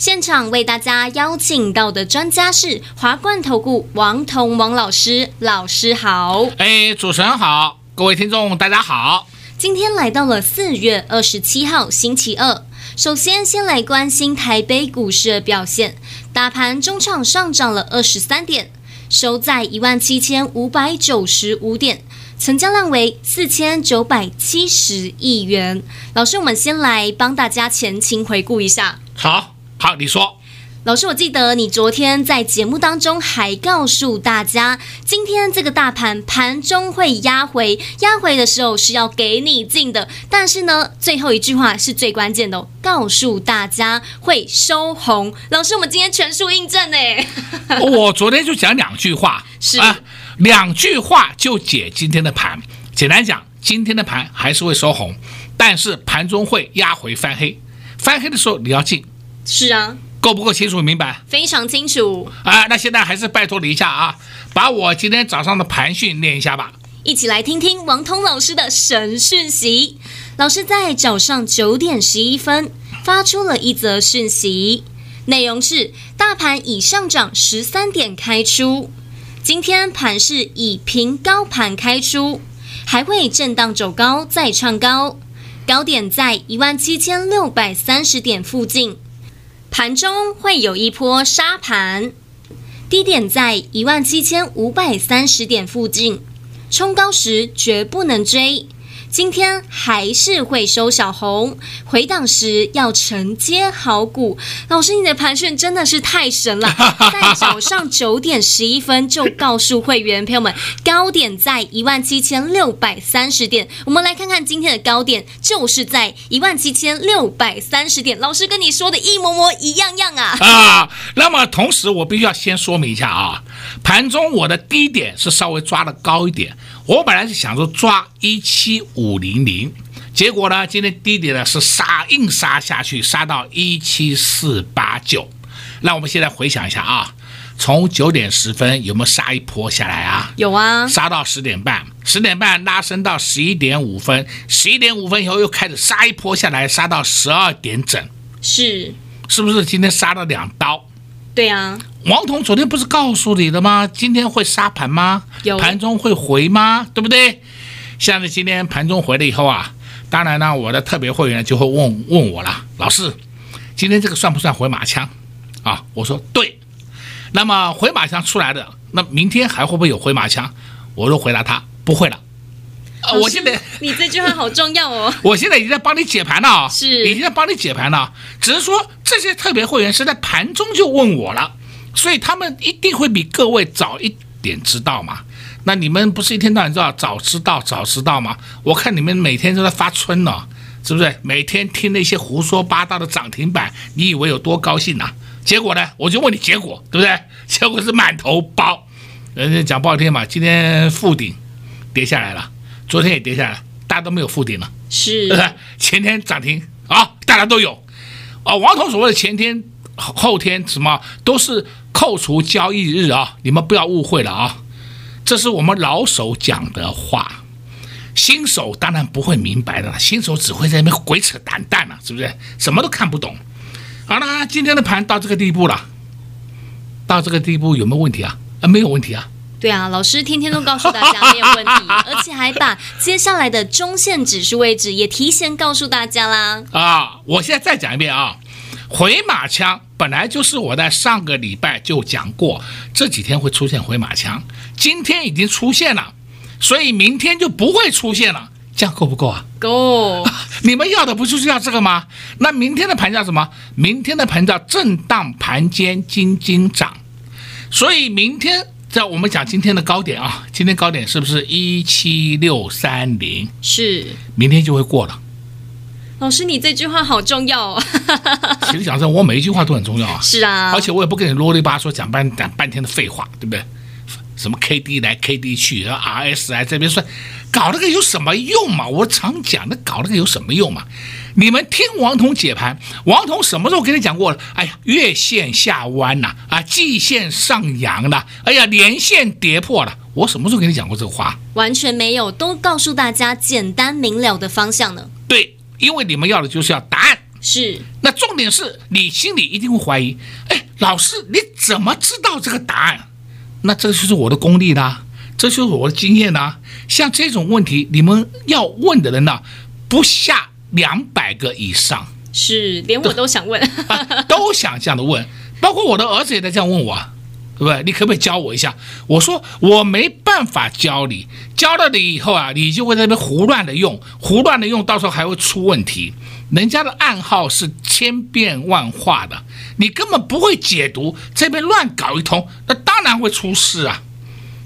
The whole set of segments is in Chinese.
现场为大家邀请到的专家是华冠投顾王彤王老师，老师好。哎，主持人好，各位听众大家好。今天来到了四月二十七号星期二，首先先来关心台北股市的表现，大盘中场上涨了二十三点，收在一万七千五百九十五点，成交量为四千九百七十亿元。老师，我们先来帮大家前情回顾一下。好，好，你说。老师，我记得你昨天在节目当中还告诉大家，今天这个大盘盘中会压回，压回的时候是要给你进的。但是呢，最后一句话是最关键的哦，告诉大家会收红。老师，我们今天全数印证呢。我昨天就讲两句话，是啊，两句话就解今天的盘。简单讲，今天的盘还是会收红，但是盘中会压回翻黑，翻黑的时候你要进。是啊。够不够清楚明白？非常清楚啊！那现在还是拜托你一下啊，把我今天早上的盘讯念一下吧。一起来听听王通老师的神讯息。老师在早上九点十一分发出了一则讯息，内容是：大盘已上涨十三点开出，今天盘是以平高盘开出，还会震荡走高再创高，高点在一万七千六百三十点附近。盘中会有一波杀盘，低点在一万七千五百三十点附近，冲高时绝不能追。今天还是会收小红，回档时要承接好股。老师，你的盘讯真的是太神了，在早上九点十一分就告诉会员朋友们，高点在一万七千六百三十点。我们来看看今天的高点，就是在一万七千六百三十点。老师跟你说的一模模一样样啊！啊，那么同时我必须要先说明一下啊，盘中我的低点是稍微抓的高一点。我本来是想说抓一七五零零，结果呢，今天低点呢是杀硬杀下去，杀到一七四八九。那我们现在回想一下啊，从九点十分有没有杀一波下来啊？有啊，杀到十点半，十点半拉升到十一点五分，十一点五分以后又开始杀一波下来，杀到十二点整。是，是不是今天杀了两刀？对啊。王彤昨天不是告诉你的吗？今天会杀盘吗？有盘中会回吗？对不对？像是今天盘中回了以后啊，当然呢，我的特别会员就会问问我了，老师，今天这个算不算回马枪啊？我说对。那么回马枪出来的，那明天还会不会有回马枪？我都回答他不会了。啊，我现在你这句话好重要哦。我现在已经在帮你解盘了，是已经在帮你解盘了。只是说这些特别会员是在盘中就问我了。所以他们一定会比各位早一点知道嘛？那你们不是一天到晚知道早知道早知道吗？我看你们每天都在发春呢，是不是？每天听那些胡说八道的涨停板，你以为有多高兴呢？结果呢？我就问你结果，对不对？结果是满头包。人家讲不好听嘛，今天复顶跌下来了，昨天也跌下来，大家都没有复顶了，是？前天涨停啊，大家都有。啊，王彤所谓的前天。后天什么都是扣除交易日啊！你们不要误会了啊！这是我们老手讲的话，新手当然不会明白的，新手只会在那边鬼扯淡蛋了，是不是？什么都看不懂。好了，今天的盘到这个地步了，到这个地步有没有问题啊？啊，没有问题啊。对啊，老师天天都告诉大家没有问题，而且还把接下来的中线指数位置也提前告诉大家啦。啊，我现在再讲一遍啊。回马枪本来就是我在上个礼拜就讲过，这几天会出现回马枪，今天已经出现了，所以明天就不会出现了，这样够不够啊？够。你们要的不就是要这个吗？那明天的盘叫什么？明天的盘叫震荡盘间金金涨，所以明天在我们讲今天的高点啊，今天高点是不是一七六三零？是。明天就会过了。老师，你这句话好重要哦。其实讲真，我每一句话都很重要啊。是啊，而且我也不跟你啰里吧嗦讲半讲半天的废话，对不对？什么 K D 来 K D 去，然后 R S 来这边算，搞那个有什么用嘛？我常讲，那搞那个有什么用嘛？你们听王彤解盘，王彤什么时候跟你讲过了？哎呀，月线下弯呐，啊，季线上扬了，哎呀，连线跌破了，我什么时候跟你讲过这个话？完全没有，都告诉大家简单明了的方向呢。对，因为你们要的就是要答案。是，那重点是你心里一定会怀疑，哎，老师你怎么知道这个答案？那这就是我的功力啦，这就是我的经验啦。像这种问题，你们要问的人呢，不下。两百个以上，是连我都想问，啊，都想这样的问，包括我的儿子也在这样问我，对不对？你可不可以教我一下？我说我没办法教你，教了你以后啊，你就会在那边胡乱的用，胡乱的用，到时候还会出问题。人家的暗号是千变万化的，你根本不会解读，这边乱搞一通，那当然会出事啊。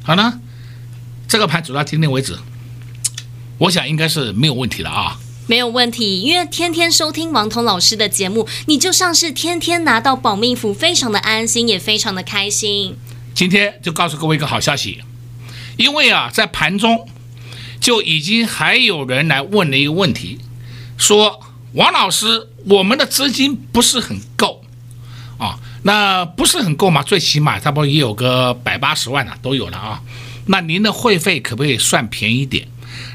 好了，这个盘走到今天为止，我想应该是没有问题的啊。没有问题，因为天天收听王彤老师的节目，你就像是天天拿到保命符，非常的安心，也非常的开心。今天就告诉各位一个好消息，因为啊，在盘中就已经还有人来问了一个问题，说王老师，我们的资金不是很够啊，那不是很够嘛？最起码差不多也有个百八十万了，都有了啊。那您的会费可不可以算便宜一点？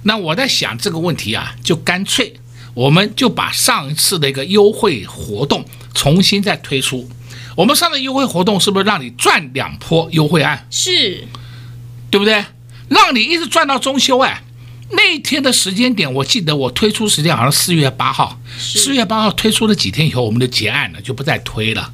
那我在想这个问题啊，就干脆我们就把上一次的一个优惠活动重新再推出。我们上的优惠活动是不是让你赚两波优惠案？是，对不对？让你一直赚到中秋哎！那一天的时间点，我记得我推出时间好像四月八号，四月八号推出了几天以后，我们就结案了，就不再推了。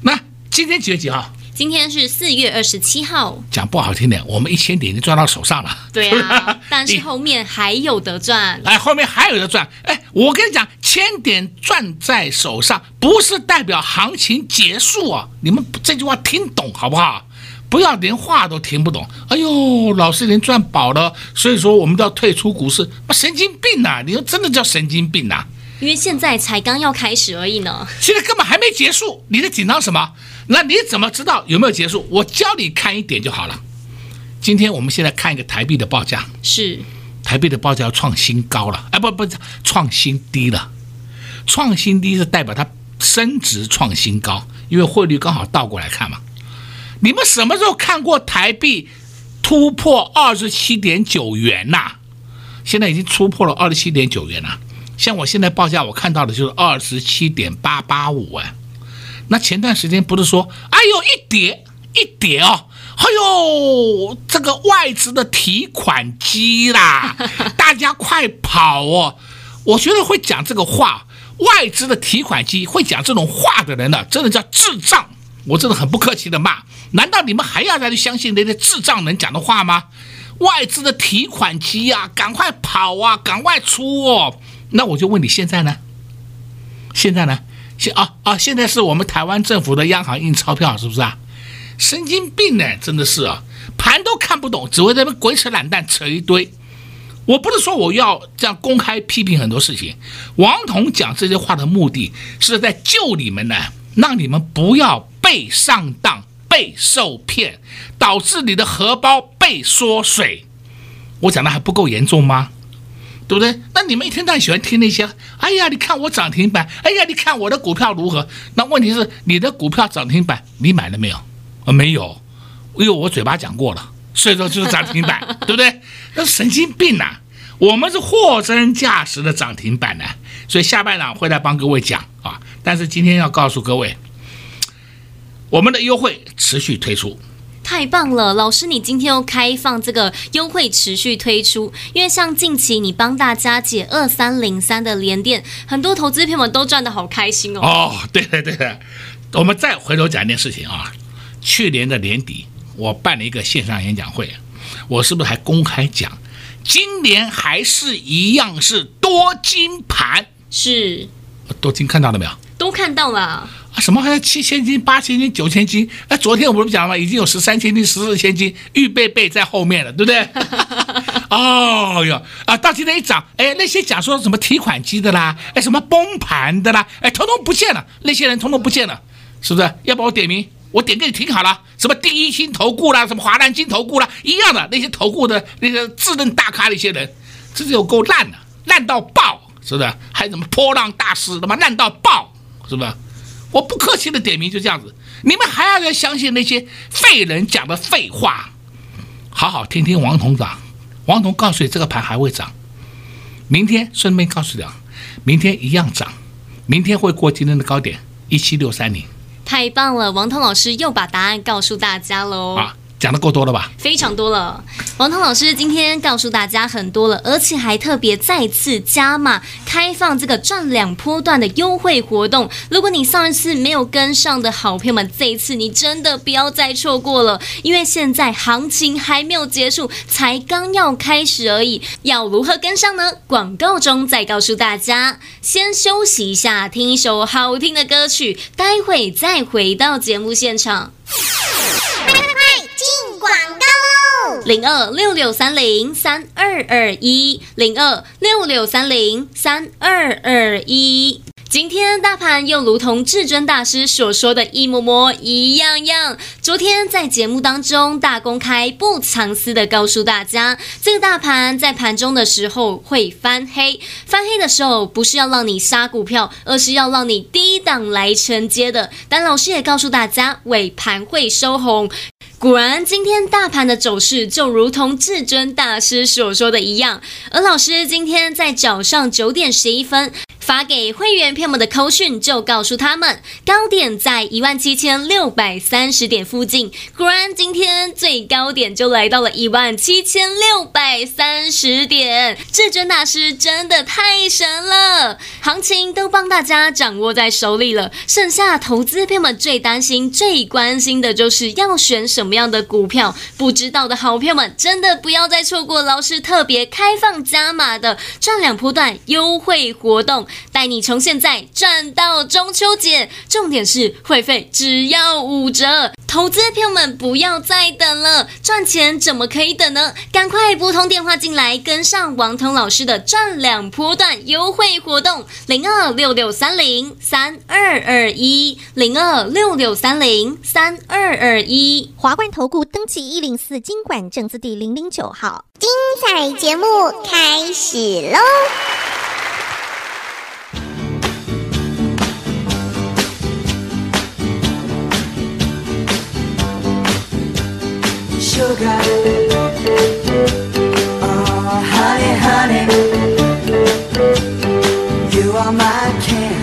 那今天几月几号？今天是四月二十七号，讲不好听点，我们一千点已经赚到手上了。对啊，但是后面还有得赚。哎，后面还有得赚。哎，我跟你讲，千点赚在手上，不是代表行情结束啊！你们这句话听懂好不好？不要连话都听不懂。哎呦，老师连赚饱了，所以说我们都要退出股市，神经病呐、啊！你说真的叫神经病呐、啊？因为现在才刚要开始而已呢，现在根本还没结束，你在紧张什么？那你怎么知道有没有结束？我教你看一点就好了。今天我们现在看一个台币的报价，是台币的报价要创新高了，哎，不不，创新低了。创新低是代表它升值创新高，因为汇率刚好倒过来看嘛。你们什么时候看过台币突破二十七点九元呐？现在已经突破了二十七点九元了。像我现在报价，我看到的就是二十七点八八五哎，那前段时间不是说，哎呦一跌一跌哦，哎呦这个外资的提款机啦，大家快跑哦！我觉得会讲这个话，外资的提款机会讲这种话的人呢，真的叫智障，我真的很不客气的骂。难道你们还要再去相信那些智障能讲的话吗？外资的提款机啊，赶快跑啊，赶快出哦！那我就问你，现在呢？现在呢？现啊啊！现在是我们台湾政府的央行印钞票，是不是啊？神经病呢，真的是啊，盘都看不懂，只会在那边鬼扯懒蛋扯一堆。我不是说我要这样公开批评很多事情，王彤讲这些话的目的是在救你们呢，让你们不要被上当、被受骗，导致你的荷包被缩水。我讲的还不够严重吗？对不对？那你们一天到晚喜欢听那些，哎呀，你看我涨停板，哎呀，你看我的股票如何？那问题是你的股票涨停板，你买了没有？啊，没有，因为我嘴巴讲过了，所以说就是涨停板，对不对？那是神经病呐、啊！我们是货真价实的涨停板呢，所以下半场会来帮各位讲啊。但是今天要告诉各位，我们的优惠持续推出。太棒了，老师，你今天又开放这个优惠持续推出，因为像近期你帮大家解二三零三的连电，很多投资朋友们都赚得好开心哦。哦，对对对，我们再回头讲一件事情啊，去年的年底我办了一个线上演讲会，我是不是还公开讲，今年还是一样是多金盘？是，多金看到了没有？都看到了。什么还有七千斤、八千斤、九千斤？那昨天我们不是讲了吗？已经有十三千斤、十四千斤预备备在后面了，对不对？哦哟啊！到今天一涨，哎，那些讲说什么提款机的啦，哎，什么崩盘的啦，哎，统统不见了，那些人统统不见了，是不是？要不我点名，我点给你听好了，什么第一新投顾啦，什么华南金投顾啦，一样的那些投顾的那个自认大咖的一些人，这是有够烂的，烂到爆，是不是？还有什么波浪大师，他妈烂到爆，是吧？我不客气的点名，就这样子，你们还要要相信那些废人讲的废话？好好听听王彤讲，王彤告诉你这个盘还会涨，明天顺便告诉你，明天一样涨，明天会过今天的高点一七六三零。太棒了，王彤老师又把答案告诉大家喽。啊讲的够多了吧？非常多了。王涛老师今天告诉大家很多了，而且还特别再次加码开放这个赚两波段的优惠活动。如果你上一次没有跟上的好朋友们，这一次你真的不要再错过了，因为现在行情还没有结束，才刚要开始而已。要如何跟上呢？广告中再告诉大家。先休息一下，听一首好听的歌曲，待会再回到节目现场。广告喽，零二六六三零三二二一，零二六六三零三二二一。今天大盘又如同至尊大师所说的一模模一样样。昨天在节目当中大公开不藏私的告诉大家，这个大盘在盘中的时候会翻黑，翻黑的时候不是要让你杀股票，而是要让你低档来承接的。但老师也告诉大家，尾盘会收红。果然，今天大盘的走势就如同至尊大师所说的一样。而老师今天在早上九点十一分发给会员朋友们的扣讯，就告诉他们高点在一万七千六百三十点附近。果然，今天最高点就来到了一万七千六百三十点。至尊大师真的太神了，行情都帮大家掌握在手里了。剩下投资朋友们最担心、最关心的就是要选什么。样的股票？不知道的好朋友们，真的不要再错过老师特别开放加码的赚两波段优惠活动，带你从现在赚到中秋节。重点是会费只要五折，投资朋友们不要再等了，赚钱怎么可以等呢？赶快拨通电话进来，跟上王彤老师的赚两波段优惠活动：零二六六三零三二二一，零二六六三零三二二一，华冠投顾登记一零四金管证字第零零九号，精彩节目开始喽！Sugar, oh, honey, honey, you are my candy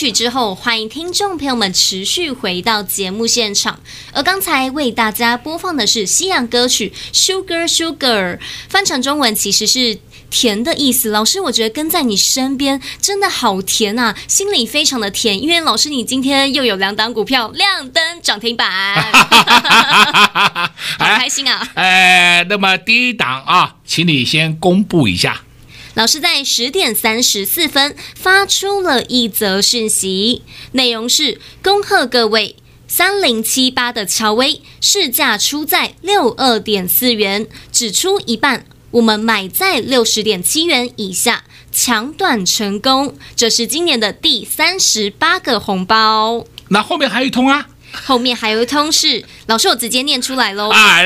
曲之后，欢迎听众朋友们持续回到节目现场。而刚才为大家播放的是西洋歌曲《Sugar Sugar》，翻成中文其实是甜的意思。老师，我觉得跟在你身边真的好甜啊，心里非常的甜。因为老师，你今天又有两档股票亮灯涨停板，好开心啊！哎，那么第一档啊，请你先公布一下。老师在十点三十四分发出了一则讯息，内容是：恭贺各位，三零七八的乔威市价出在六二点四元，只出一半，我们买在六十点七元以下，抢短成功。这是今年的第三十八个红包。那后面还有一通啊？后面还有一通是老师，我直接念出来喽。啊，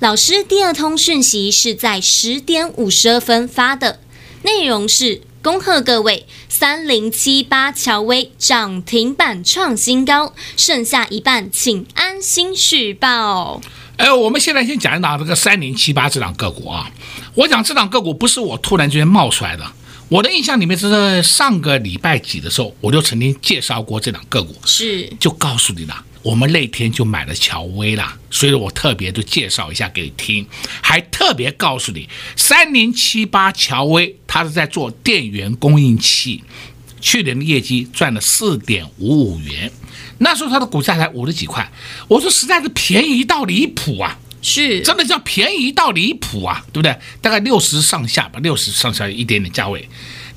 老师第二通讯息是在十点五十二分发的。内容是恭贺各位，三零七八乔威涨停板创新高，剩下一半请安心续报。哎，我们现在先讲一讲这个三零七八这档个股啊。我讲这档个股不是我突然之间冒出来的，我的印象里面是在上个礼拜几的时候，我就曾经介绍过这档个股，是就告诉你了。我们那天就买了乔威啦，所以我特别就介绍一下给你听，还特别告诉你，三零七八乔威，它是在做电源供应器，去年的业绩赚了四点五五元，那时候它的股价才五十几块，我说实在是便宜到离谱啊，是真的叫便宜到离谱啊，对不对？大概六十上下吧，六十上下一点点价位。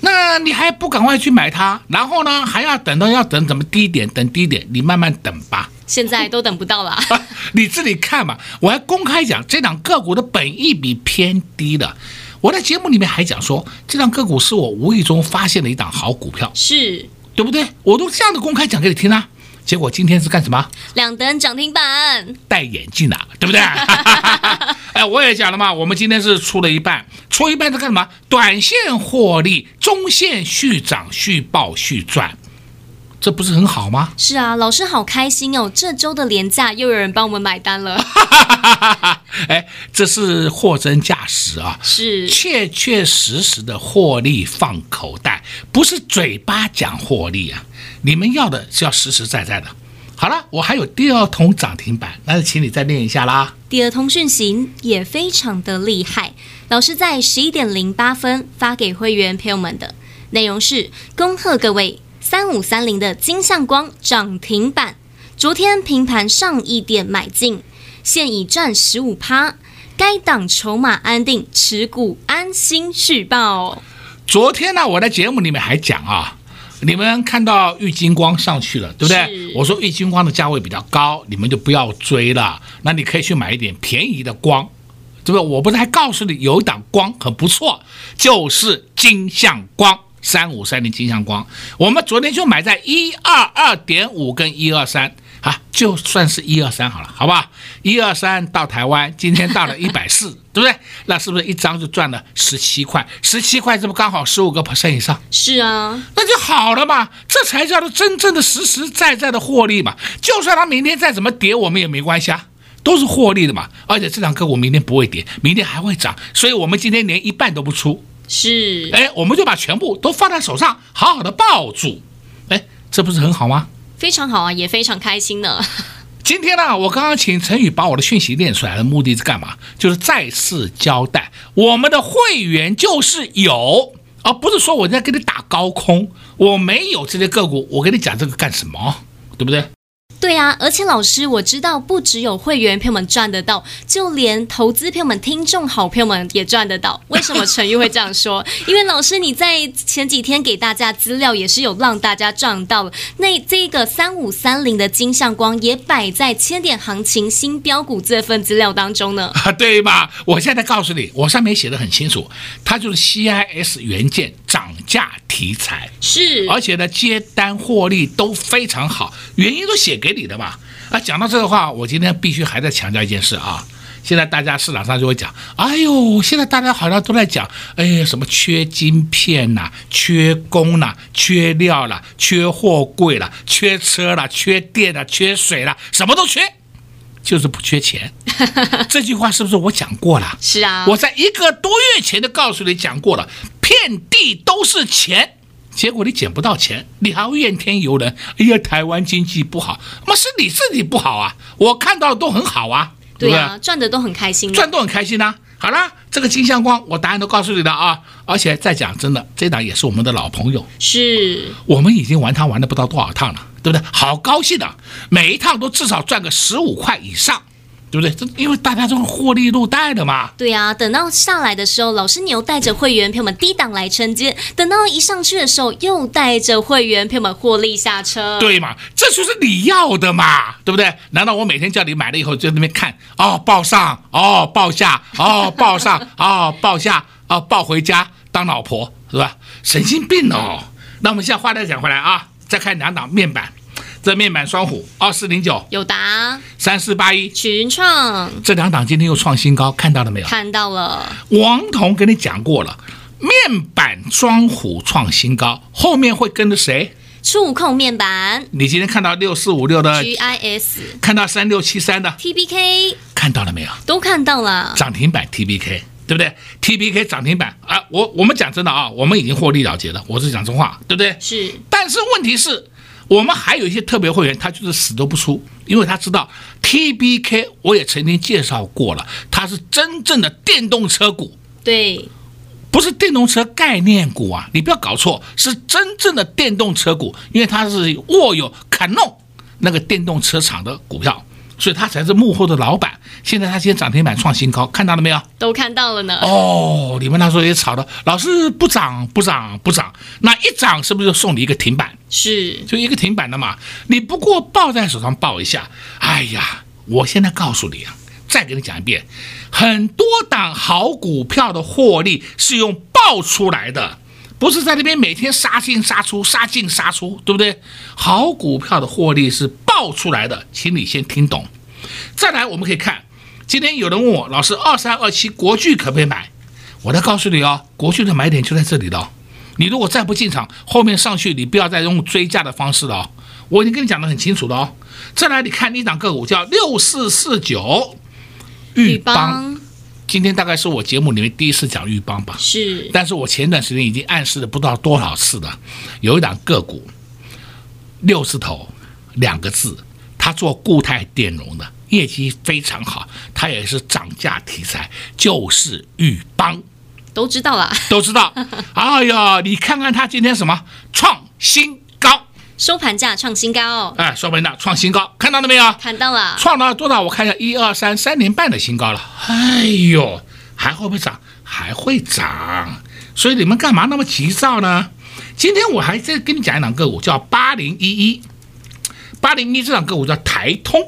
那你还不赶快去买它？然后呢，还要等到要等怎么低点？等低点，你慢慢等吧。现在都等不到了，你自己看吧。我还公开讲，这档个股的本益比偏低的。我在节目里面还讲说，这档个股是我无意中发现的一档好股票，是对不对？我都这样的公开讲给你听啊。结果今天是干什么？两等涨停板，戴眼镜的，对不对？哎，我也讲了嘛，我们今天是出了一半，出一半是干什么？短线获利，中线续涨、续报、续赚，这不是很好吗？是啊，老师好开心哦！这周的廉价又有人帮我们买单了。哎，这是货真价实啊，是确确实实的获利放口袋，不是嘴巴讲获利啊。你们要的是要实实在在的。好了，我还有第二通涨停板，那就请你再念一下啦。第二通讯息也非常的厉害，老师在十一点零八分发给会员朋友们的内容是：恭贺各位，三五三零的金相光涨停板，昨天平盘上一点买进，现已赚十五趴，该档筹码安定，持股安心续报。昨天呢，我在节目里面还讲啊。你们看到玉金光上去了，对不对？我说玉金光的价位比较高，你们就不要追了。那你可以去买一点便宜的光，对不对？我不是还告诉你有一档光很不错，就是金相光三五三零金相光。我们昨天就买在一二二点五跟一二三。啊，就算是一二三好了，好不好？一二三到台湾，今天到了 一百四，对不对？那是不是一张就赚了十七块？十七块，这不刚好十五个 percent 以上？是啊，那就好了嘛，这才叫做真正的实实在在的获利嘛。就算它明天再怎么跌，我们也没关系啊，都是获利的嘛。而且这两个我明天不会跌，明天还会涨，所以我们今天连一半都不出。是，哎，我们就把全部都放在手上，好好的抱住，哎，这不是很好吗？非常好啊，也非常开心呢。今天呢，我刚刚请陈宇把我的讯息练出来的目的是干嘛？就是再次交代，我们的会员就是有，而不是说我在给你打高空。我没有这些个股，我跟你讲这个干什么？对不对？对啊，而且老师，我知道不只有会员朋友们赚得到，就连投资朋友们、听众好朋友们也赚得到。为什么陈玉会这样说？因为老师你在前几天给大家资料也是有让大家赚到了。那这个三五三零的金相光也摆在千点行情新标股这份资料当中呢。啊，对吧？我现在告诉你，我上面写的很清楚，它就是 CIS 元件涨价题材，是，而且呢接单获利都非常好，原因都写给。你的嘛啊，讲到这个话，我今天必须还在强调一件事啊。现在大家市场上就会讲，哎呦，现在大家好像都在讲，哎，什么缺晶片呐，缺工呐，缺料了，缺货柜了，缺车了，缺电了，缺水了，什么都缺，就是不缺钱。这句话是不是我讲过了？是啊，我在一个多月前就告诉你讲过了，遍地都是钱。结果你捡不到钱，你还会怨天尤人。哎呀，台湾经济不好，那是你自己不好啊！我看到的都很好啊，对啊，赚的都很开心，赚都很开心呐、啊。好啦，这个金相光，我答案都告诉你了啊！而且再讲真的，这档也是我们的老朋友，是我们已经玩它玩了不知道多少趟了，对不对？好高兴的，每一趟都至少赚个十五块以上。对不对？这因为大家都是获利入袋的嘛。对啊，等到下来的时候，老师你又带着会员朋友们低档来承接；等到一上去的时候，又带着会员朋友们获利下车。对嘛？这就是你要的嘛，对不对？难道我每天叫你买了以后就在那边看哦，报上哦，报下哦，报上哦，报下哦，报回家当老婆是吧？神经病哦！那我们现在话再讲回来啊，再看两档面板。这面板双虎二四零九，友达三四八一，群创这两档今天又创新高，看到了没有？看到了。王彤跟你讲过了，面板双虎创新高，后面会跟着谁？触控面板。你今天看到六四五六的 GIS，看到三六七三的 TBK，看到了没有？都看到了。涨停板 TBK，对不对？TBK 涨停板啊，我我们讲真的啊，我们已经获利了结了，我是讲真话，对不对？是。但是问题是。我们还有一些特别会员，他就是死都不出，因为他知道 TBK，我也曾经介绍过了，它是真正的电动车股，对，不是电动车概念股啊，你不要搞错，是真正的电动车股，因为它是握有 Canon 那个电动车厂的股票。所以他才是幕后的老板。现在他今天涨停板创新高，看到了没有？都看到了呢。哦，你们那时候也吵的，老是不涨不涨不涨，那一涨是不是就送你一个停板？是，就一个停板的嘛。你不过抱在手上抱一下。哎呀，我现在告诉你啊，再给你讲一遍，很多档好股票的获利是用抱出来的。不是在那边每天杀进杀出，杀进杀出，对不对？好股票的获利是爆出来的，请你先听懂。再来，我们可以看，今天有人问我，老师，二三二七国巨可不可以买？我再告诉你哦，国巨的买点就在这里了。你如果再不进场，后面上去你不要再用追价的方式了哦。我已经跟你讲得很清楚了哦。再来，你看一档个股叫六四四九，钰邦。今天大概是我节目里面第一次讲玉邦吧，是。但是我前段时间已经暗示了不知道多少次了，有一档个股，六字头两个字，它做固态电容的，业绩非常好，它也是涨价题材，就是玉邦，都知道了，都知道。哎呀，你看看它今天什么创新。收盘价创新高哦！哎，收盘价创新高，看到了没有？看到了，创到多少？我看一下，一二三，三年半的新高了。哎呦，还会不会涨？还会涨。所以你们干嘛那么急躁呢？今天我还在跟你讲一档个股，叫八零一一。八零一这档个股叫台通。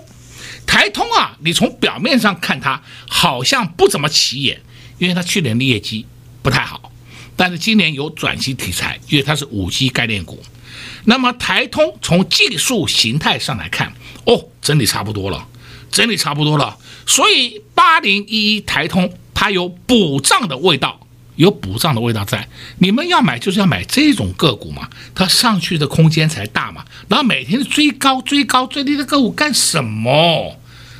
台通啊，你从表面上看它好像不怎么起眼，因为它去年的业绩不太好，但是今年有转型题材，因为它是五 G 概念股。那么台通从技术形态上来看，哦，整理差不多了，整理差不多了。所以八零一一台通它有补涨的味道，有补涨的味道在。你们要买就是要买这种个股嘛，它上去的空间才大嘛。然后每天追高追高追低的个股干什么？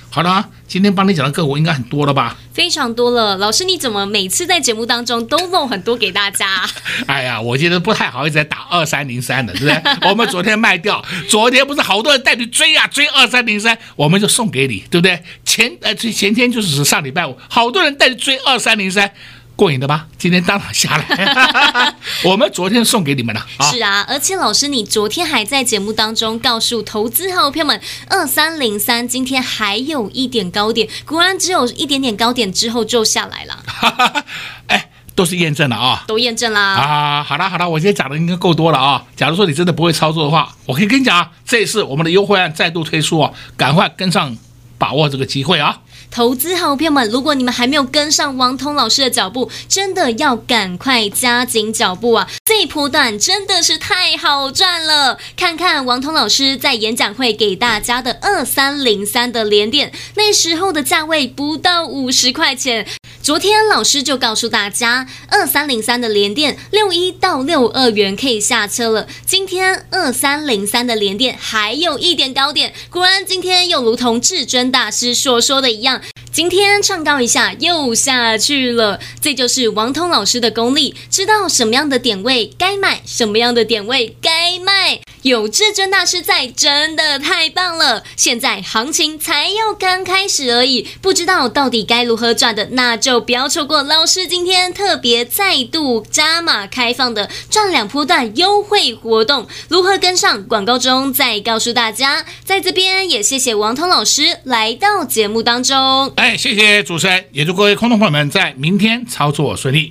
好了，今天帮你讲的个股应该很多了吧？非常多了，老师你怎么每次在节目当中都弄很多给大家？哎呀，我觉得不太好一直在打二三零三的，对不对？我们昨天卖掉，昨天不是好多人带你追啊，追二三零三，我们就送给你，对不对？前呃前天就是上礼拜五，好多人带你追二三零三。过瘾的吧？今天当场下来，我们昨天送给你们了。是啊，而且老师，你昨天还在节目当中告诉投资好朋友们，二三零三今天还有一点高点，果然只有一点点高点之后就下来了。哎，都是验证了啊，都验证啦啊。好了好了，我今天讲的应该够多了啊。假如说你真的不会操作的话，我可以跟你讲啊，这一次我们的优惠案再度推出啊，赶快跟上，把握这个机会啊。投资好朋友们，如果你们还没有跟上王通老师的脚步，真的要赶快加紧脚步啊！这一波段真的是太好赚了。看看王通老师在演讲会给大家的二三零三的联电，那时候的价位不到五十块钱。昨天老师就告诉大家，二三零三的联电六一到六二元可以下车了。今天二三零三的联电还有一点高点，果然今天又如同至尊大师所说的一样。今天唱高一下又下去了，这就是王通老师的功力，知道什么样的点位该买，什么样的点位该。有至尊大师在，真的太棒了！现在行情才要刚开始而已，不知道到底该如何赚的，那就不要错过老师今天特别再度加码开放的赚两波段优惠活动。如何跟上？广告中再告诉大家。在这边也谢谢王通老师来到节目当中。哎，谢谢主持人，也祝各位空中朋友们在明天操作顺利。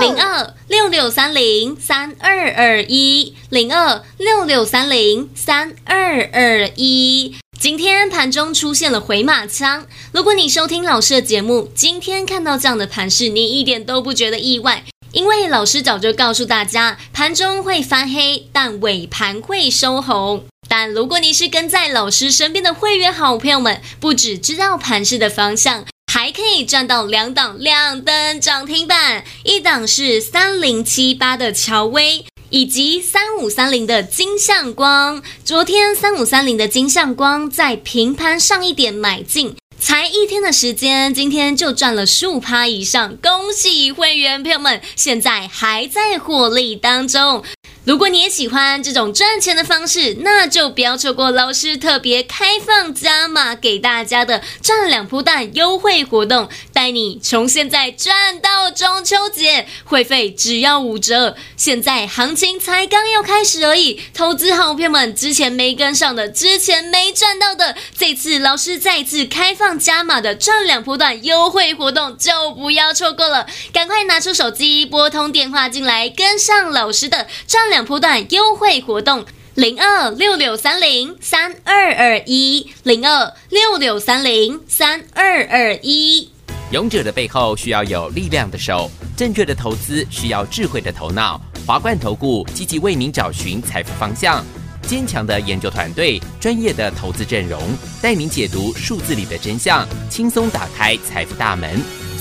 零二六六三零三二二一，零二六六三零三二二一。今天盘中出现了回马枪，如果你收听老师的节目，今天看到这样的盘势，你一点都不觉得意外，因为老师早就告诉大家，盘中会翻黑，但尾盘会收红。但如果你是跟在老师身边的会员好朋友们，不只知道盘势的方向，还可以赚到两档亮灯涨停板，一档是三零七八的乔威，以及三五三零的金相光。昨天三五三零的金相光在平盘上一点买进，才一天的时间，今天就赚了十五趴以上，恭喜会员朋友们，现在还在获利当中。如果你也喜欢这种赚钱的方式，那就不要错过老师特别开放加码给大家的赚两波段优惠活动，带你从现在赚到中秋节，会费只要五折。现在行情才刚要开始而已，投资好朋友们之前没跟上的，之前没赚到的，这次老师再次开放加码的赚两波段优惠活动，就不要错过了，赶快拿出手机拨通电话进来，跟上老师的赚两。两波段优惠活动，零二六六三零三二二一，零二六六三零三二二一。勇者的背后需要有力量的手，正确的投资需要智慧的头脑。华冠投顾积极为您找寻财富方向，坚强的研究团队，专业的投资阵容，带您解读数字里的真相，轻松打开财富大门。